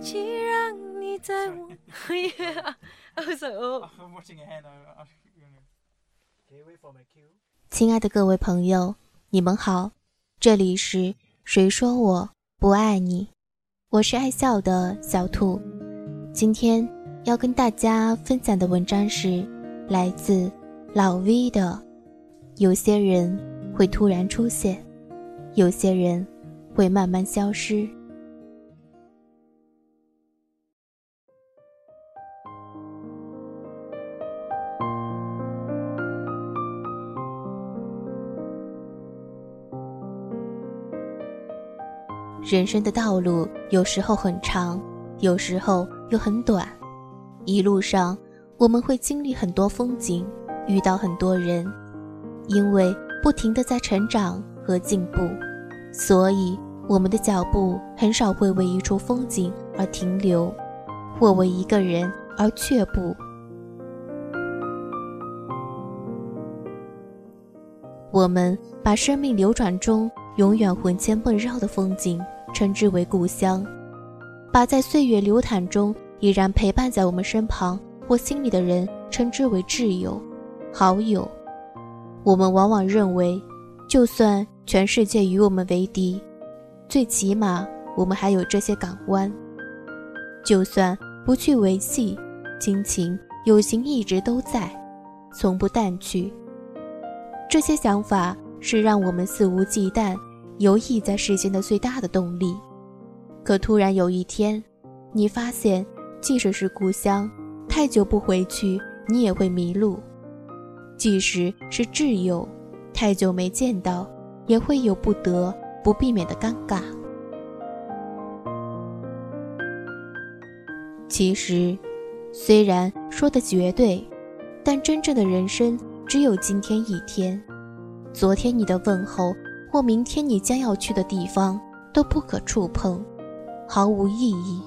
起让你在我。yeah, I was like, oh. I'm watching it here now. I- you know. Can you wait for my cue? 亲爱的各位朋友，你们好，这里是谁说我不爱你？我是爱笑的小兔。今天要跟大家分享的文章是来自老 V 的。有些人会突然出现，有些人会慢慢消失。人生的道路有时候很长，有时候又很短。一路上，我们会经历很多风景，遇到很多人。因为不停的在成长和进步，所以我们的脚步很少会为一处风景而停留，或为一个人而却步。我们把生命流转中永远魂牵梦绕的风景称之为故乡，把在岁月流淌中依然陪伴在我们身旁或心里的人称之为挚友、好友。我们往往认为，就算全世界与我们为敌，最起码我们还有这些港湾。就算不去维系，亲情友情一直都在，从不淡去。这些想法是让我们肆无忌惮游弋在世间的最大的动力。可突然有一天，你发现，即使是故乡，太久不回去，你也会迷路。即使是挚友，太久没见到，也会有不得不避免的尴尬。其实，虽然说的绝对，但真正的人生只有今天一天。昨天你的问候，或明天你将要去的地方，都不可触碰，毫无意义。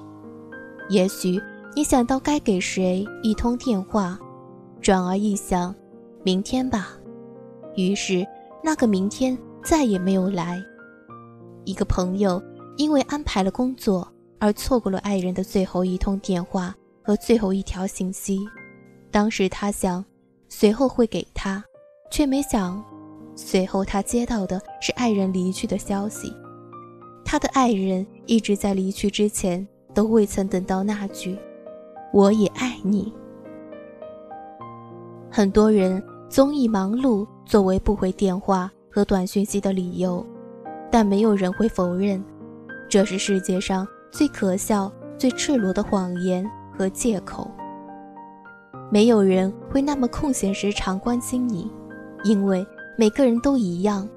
也许你想到该给谁一通电话，转而一想。明天吧，于是那个明天再也没有来。一个朋友因为安排了工作而错过了爱人的最后一通电话和最后一条信息。当时他想，随后会给他，却没想，随后他接到的是爱人离去的消息。他的爱人一直在离去之前都未曾等到那句“我也爱你”。很多人。总以忙碌作为不回电话和短讯息的理由，但没有人会否认，这是世界上最可笑、最赤裸的谎言和借口。没有人会那么空闲时常关心你，因为每个人都一样。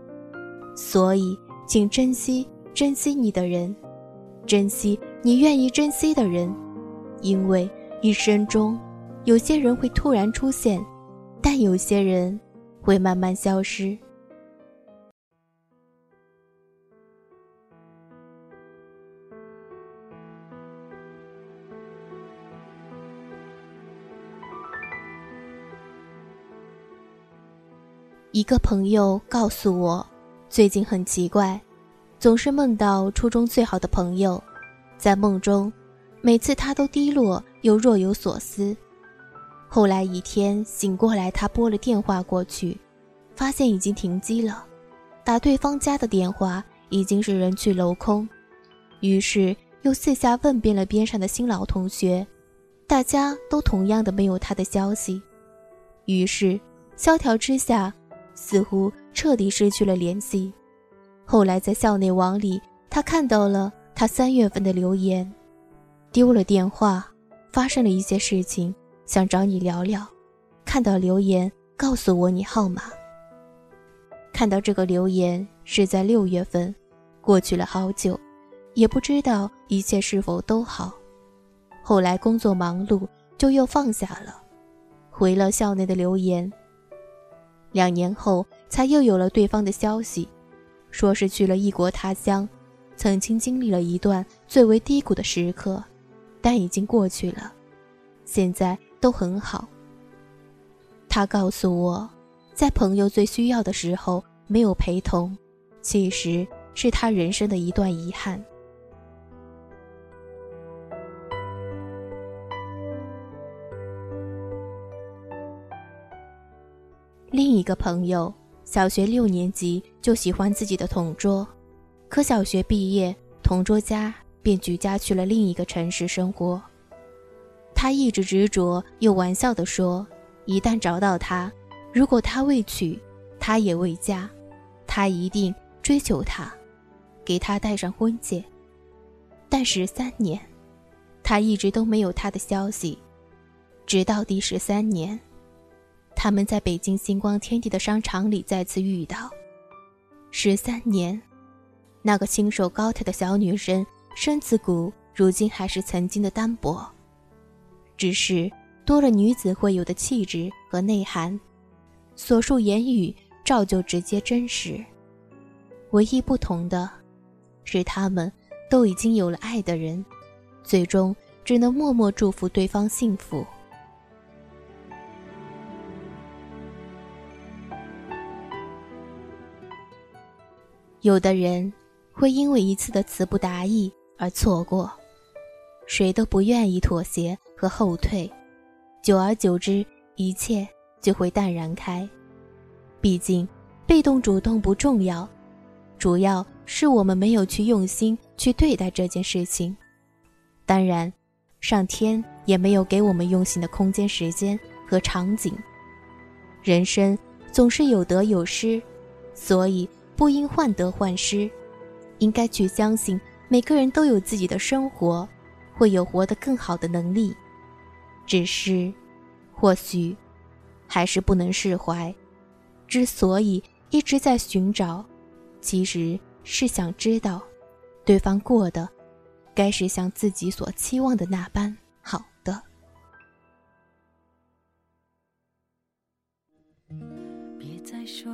所以，请珍惜珍惜你的人，珍惜你愿意珍惜的人，因为一生中，有些人会突然出现。但有些人会慢慢消失。一个朋友告诉我，最近很奇怪，总是梦到初中最好的朋友，在梦中，每次他都低落又若有所思。后来一天醒过来，他拨了电话过去，发现已经停机了。打对方家的电话已经是人去楼空，于是又四下问遍了边上的新老同学，大家都同样的没有他的消息。于是萧条之下，似乎彻底失去了联系。后来在校内网里，他看到了他三月份的留言，丢了电话，发生了一些事情。想找你聊聊，看到留言告诉我你号码。看到这个留言是在六月份，过去了好久，也不知道一切是否都好。后来工作忙碌，就又放下了，回了校内的留言。两年后才又有了对方的消息，说是去了异国他乡，曾经经历了一段最为低谷的时刻，但已经过去了，现在。都很好。他告诉我，在朋友最需要的时候没有陪同，其实是他人生的一段遗憾。个朋友，小学六年级就喜欢自己的同桌，可小学毕业，同桌家便举家去了另一个城市生活。他一直执着又玩笑地说：“一旦找到他，如果他未娶，他也未嫁，他一定追求她，给她戴上婚戒。”但十三年，他一直都没有他的消息，直到第十三年。他们在北京星光天地的商场里再次遇到。十三年，那个清瘦高挑的小女生，身子骨如今还是曾经的单薄，只是多了女子会有的气质和内涵。所述言语照旧直接真实，唯一不同的，是他们都已经有了爱的人，最终只能默默祝福对方幸福。有的人会因为一次的词不达意而错过，谁都不愿意妥协和后退，久而久之，一切就会淡然开。毕竟，被动主动不重要，主要是我们没有去用心去对待这件事情。当然，上天也没有给我们用心的空间、时间和场景。人生总是有得有失，所以。不应患得患失，应该去相信每个人都有自己的生活，会有活得更好的能力。只是，或许，还是不能释怀。之所以一直在寻找，其实是想知道，对方过的，该是像自己所期望的那般好的。别再说。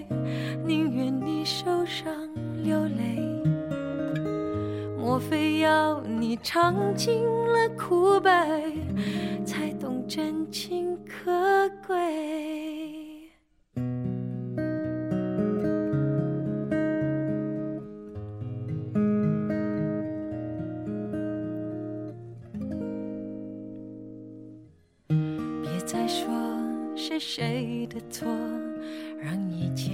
宁愿你受伤流泪，莫非要你尝尽了苦悲，才懂真情可贵？别再说是谁的错，让一切。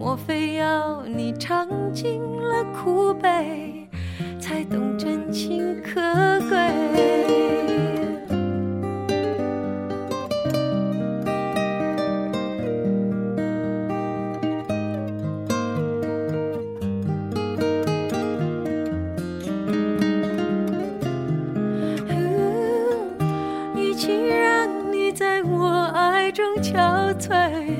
莫非要你尝尽了苦悲？才懂真情可贵。与其让你在我爱中憔悴，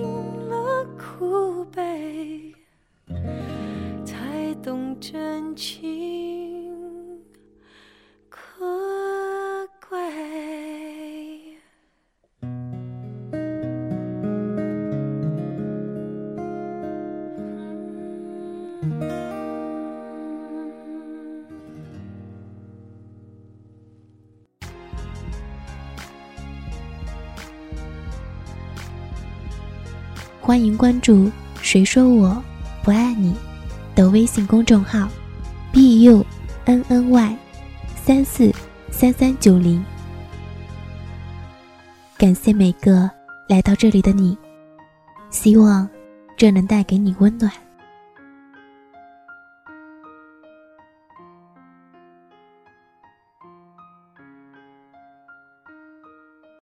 欢迎关注“谁说我不爱你”的微信公众号，b u n n y 三四三三九零。感谢每个来到这里的你，希望这能带给你温暖。